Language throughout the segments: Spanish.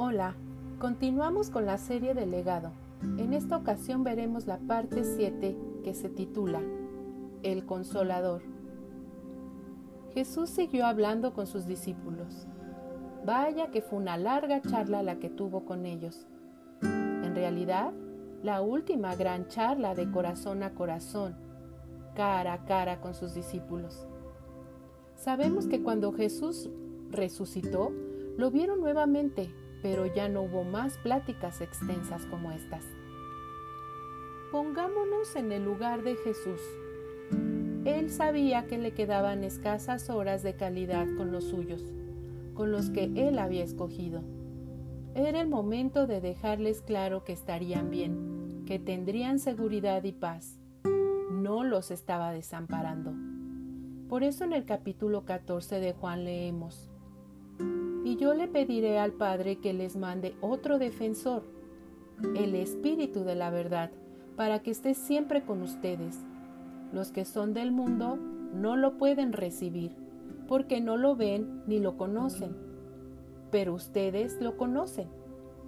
Hola, continuamos con la serie del legado. En esta ocasión veremos la parte 7 que se titula El Consolador. Jesús siguió hablando con sus discípulos. Vaya que fue una larga charla la que tuvo con ellos. En realidad, la última gran charla de corazón a corazón, cara a cara con sus discípulos. Sabemos que cuando Jesús resucitó, lo vieron nuevamente, pero ya no hubo más pláticas extensas como estas. Pongámonos en el lugar de Jesús. Él sabía que le quedaban escasas horas de calidad con los suyos, con los que él había escogido. Era el momento de dejarles claro que estarían bien, que tendrían seguridad y paz. No los estaba desamparando. Por eso en el capítulo 14 de Juan leemos, Y yo le pediré al Padre que les mande otro defensor, el Espíritu de la verdad, para que esté siempre con ustedes. Los que son del mundo no lo pueden recibir, porque no lo ven ni lo conocen. Pero ustedes lo conocen,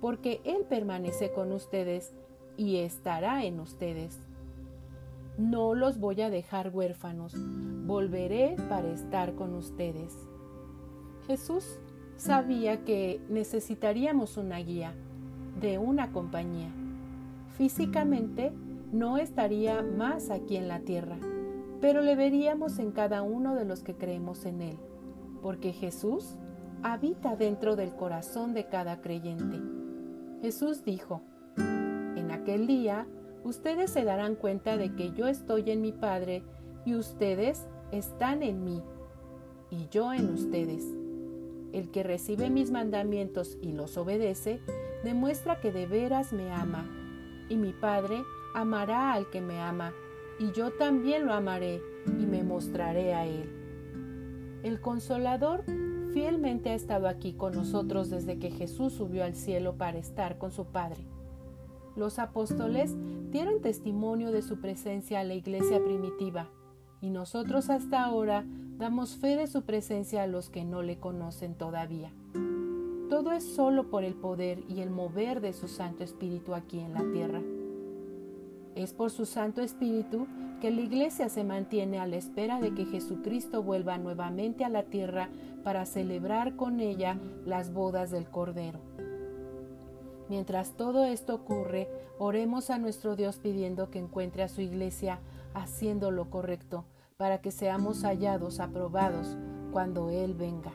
porque Él permanece con ustedes y estará en ustedes. No los voy a dejar huérfanos, volveré para estar con ustedes. Jesús sabía que necesitaríamos una guía, de una compañía. Físicamente no estaría más aquí en la tierra, pero le veríamos en cada uno de los que creemos en Él, porque Jesús habita dentro del corazón de cada creyente. Jesús dijo, en aquel día ustedes se darán cuenta de que yo estoy en mi Padre y ustedes están en mí y yo en ustedes. El que recibe mis mandamientos y los obedece, demuestra que de veras me ama y mi Padre amará al que me ama, y yo también lo amaré y me mostraré a él. El consolador fielmente ha estado aquí con nosotros desde que Jesús subió al cielo para estar con su Padre. Los apóstoles dieron testimonio de su presencia a la iglesia primitiva, y nosotros hasta ahora damos fe de su presencia a los que no le conocen todavía. Todo es solo por el poder y el mover de su Santo Espíritu aquí en la tierra. Es por su Santo Espíritu que la Iglesia se mantiene a la espera de que Jesucristo vuelva nuevamente a la tierra para celebrar con ella las bodas del Cordero. Mientras todo esto ocurre, oremos a nuestro Dios pidiendo que encuentre a su Iglesia haciendo lo correcto, para que seamos hallados, aprobados, cuando Él venga.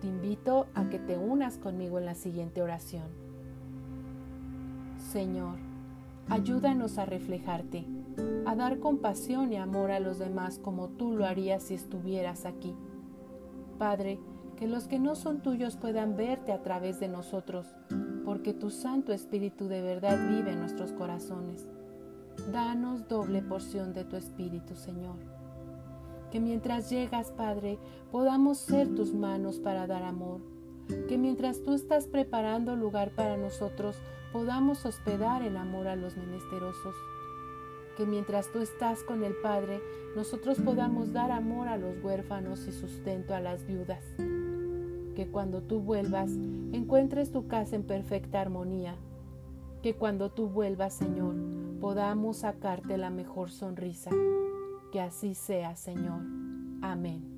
Te invito a que te unas conmigo en la siguiente oración. Señor, ayúdanos a reflejarte, a dar compasión y amor a los demás como tú lo harías si estuvieras aquí. Padre, que los que no son tuyos puedan verte a través de nosotros, porque tu Santo Espíritu de verdad vive en nuestros corazones. Danos doble porción de tu Espíritu, Señor que mientras llegas, Padre, podamos ser tus manos para dar amor. Que mientras tú estás preparando lugar para nosotros, podamos hospedar en amor a los menesterosos. Que mientras tú estás con el Padre, nosotros podamos dar amor a los huérfanos y sustento a las viudas. Que cuando tú vuelvas, encuentres tu casa en perfecta armonía. Que cuando tú vuelvas, Señor, podamos sacarte la mejor sonrisa. Que así sea, Señor. Amén.